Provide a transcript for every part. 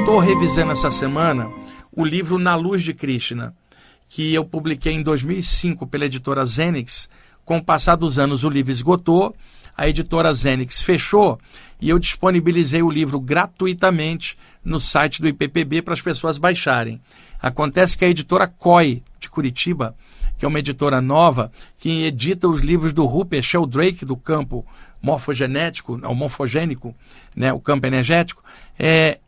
Estou revisando essa semana o livro Na Luz de Krishna, que eu publiquei em 2005 pela editora Zenix. Com o passar dos anos, o livro esgotou, a editora Zenix fechou e eu disponibilizei o livro gratuitamente no site do IPPB para as pessoas baixarem. Acontece que a editora COI, de Curitiba, que é uma editora nova, que edita os livros do Rupert Sheldrake, do campo morfogenético, não, morfogênico, né, o campo energético, é,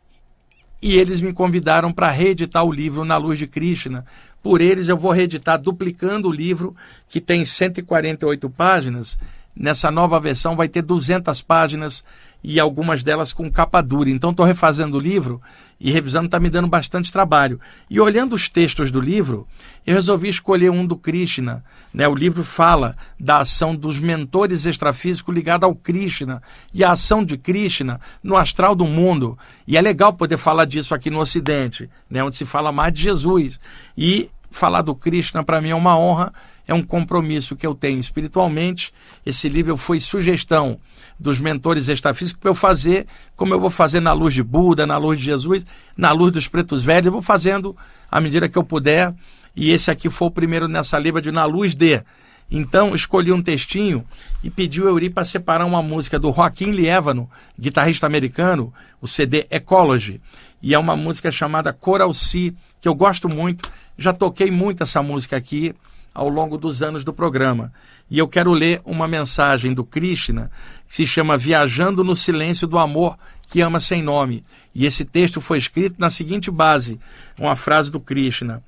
e eles me convidaram para reeditar o livro Na Luz de Krishna. Por eles eu vou reeditar duplicando o livro, que tem 148 páginas. Nessa nova versão vai ter 200 páginas e algumas delas com capa dura. Então estou refazendo o livro e revisando está me dando bastante trabalho. E olhando os textos do livro, eu resolvi escolher um do Krishna. Né? O livro fala da ação dos mentores extrafísicos ligada ao Krishna e a ação de Krishna no astral do mundo. E é legal poder falar disso aqui no Ocidente, né? onde se fala mais de Jesus. E falar do Krishna para mim é uma honra, é um compromisso que eu tenho espiritualmente. Esse livro foi sugestão dos mentores extrafísicos para eu fazer como eu vou fazer na luz de Buda, na luz de Jesus, na luz dos pretos velhos, eu vou fazendo à medida que eu puder. E esse aqui foi o primeiro nessa livra de Na Luz de. Então, escolhi um textinho e pedi o Euri para separar uma música do Joaquim Lievano, guitarrista americano, o CD Ecology. E é uma música chamada Coral Sea, que eu gosto muito. Já toquei muito essa música aqui ao longo dos anos do programa. E eu quero ler uma mensagem do Krishna que se chama Viajando no Silêncio do Amor que Ama Sem Nome. E esse texto foi escrito na seguinte base, uma frase do Krishna.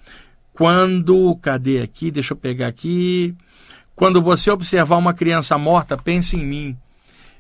Quando, cadê aqui? Deixa eu pegar aqui. Quando você observar uma criança morta, pense em mim.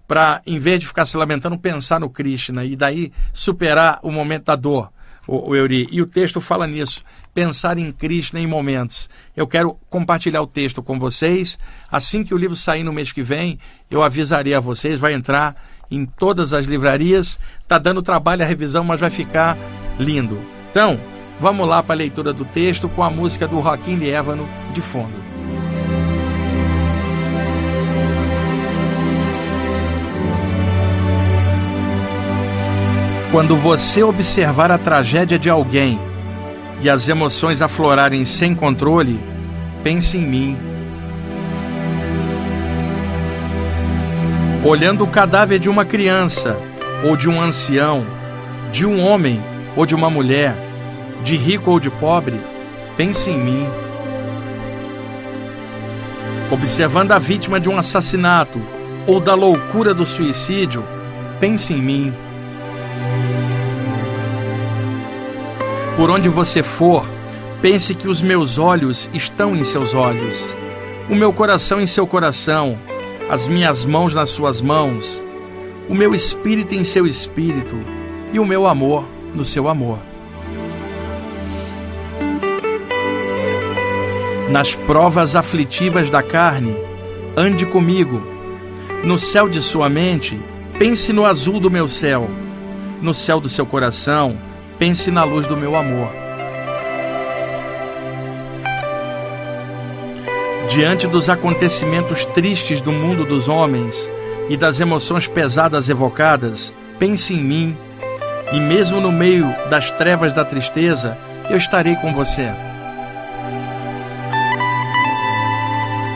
Para, em vez de ficar se lamentando, pensar no Krishna e daí superar o momento da dor o, o Euri. E o texto fala nisso, pensar em Krishna em momentos. Eu quero compartilhar o texto com vocês. Assim que o livro sair no mês que vem, eu avisarei a vocês, vai entrar em todas as livrarias. Está dando trabalho a revisão, mas vai ficar lindo. Então, vamos lá para a leitura do texto com a música do Joaquim Lievano de fundo. Quando você observar a tragédia de alguém e as emoções aflorarem sem controle, pense em mim. Olhando o cadáver de uma criança ou de um ancião, de um homem ou de uma mulher, de rico ou de pobre, pense em mim. Observando a vítima de um assassinato ou da loucura do suicídio, pense em mim. Por onde você for, pense que os meus olhos estão em seus olhos, o meu coração em seu coração, as minhas mãos nas suas mãos, o meu espírito em seu espírito e o meu amor no seu amor. Nas provas aflitivas da carne, ande comigo. No céu de sua mente, pense no azul do meu céu. No céu do seu coração, pense na luz do meu amor. Diante dos acontecimentos tristes do mundo dos homens e das emoções pesadas evocadas, pense em mim, e mesmo no meio das trevas da tristeza, eu estarei com você.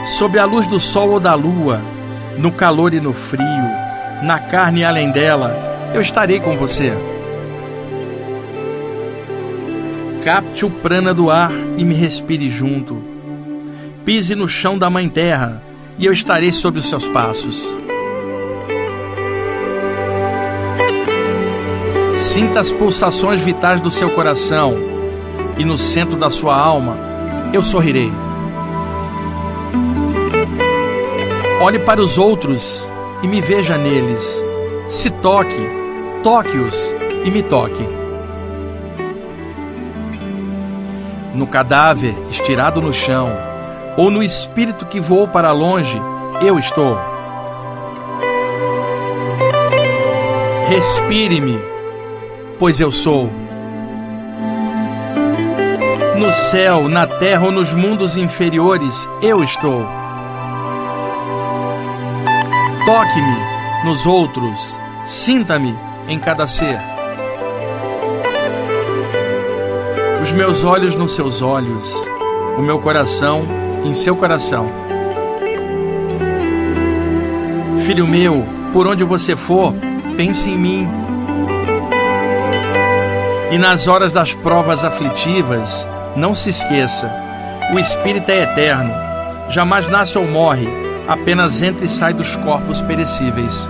Sob a luz do sol ou da lua, no calor e no frio, na carne e além dela, eu estarei com você. Capte o prana do ar e me respire junto. Pise no chão da Mãe Terra e eu estarei sob os seus passos. Sinta as pulsações vitais do seu coração e no centro da sua alma eu sorrirei. Olhe para os outros e me veja neles. Se toque, toque-os e me toque. No cadáver estirado no chão, ou no espírito que voou para longe, eu estou. Respire-me, pois eu sou. No céu, na terra ou nos mundos inferiores, eu estou. Toque-me nos outros, sinta-me em cada ser. Meus olhos nos seus olhos, o meu coração em seu coração. Filho meu, por onde você for, pense em mim. E nas horas das provas aflitivas, não se esqueça: o Espírito é eterno, jamais nasce ou morre, apenas entra e sai dos corpos perecíveis.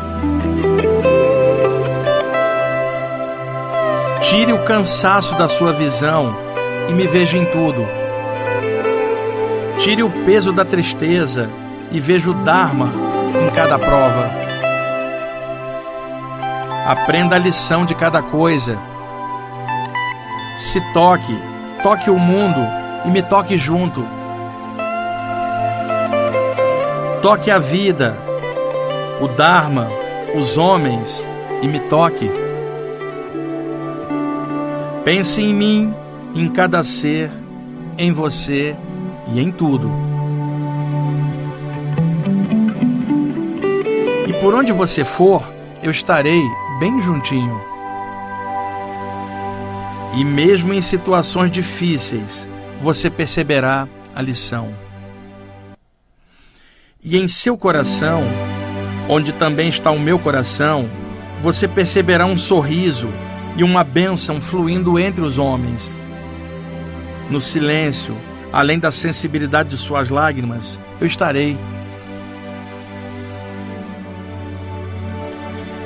Tire o cansaço da sua visão e me veja em tudo. Tire o peso da tristeza e veja o Dharma em cada prova. Aprenda a lição de cada coisa. Se toque, toque o mundo e me toque junto. Toque a vida, o Dharma, os homens e me toque. Pense em mim, em cada ser, em você e em tudo. E por onde você for, eu estarei bem juntinho. E mesmo em situações difíceis, você perceberá a lição. E em seu coração, onde também está o meu coração, você perceberá um sorriso e uma bênção fluindo entre os homens. No silêncio, além da sensibilidade de suas lágrimas, eu estarei.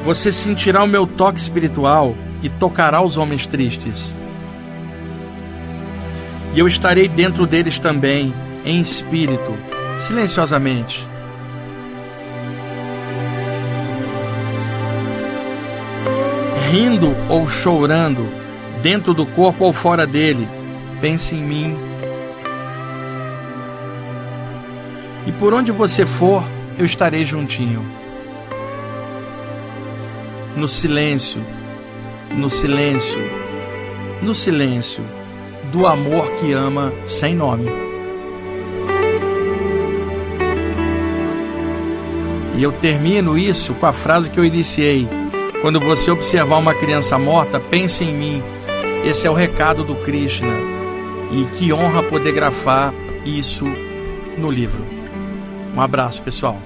Você sentirá o meu toque espiritual e tocará os homens tristes. E eu estarei dentro deles também, em espírito, silenciosamente. Rindo ou chorando, dentro do corpo ou fora dele, pense em mim E por onde você for, eu estarei juntinho. No silêncio, no silêncio, no silêncio do amor que ama sem nome. E eu termino isso com a frase que eu iniciei. Quando você observar uma criança morta, pense em mim. Esse é o recado do Krishna. E que honra poder grafar isso no livro. Um abraço, pessoal.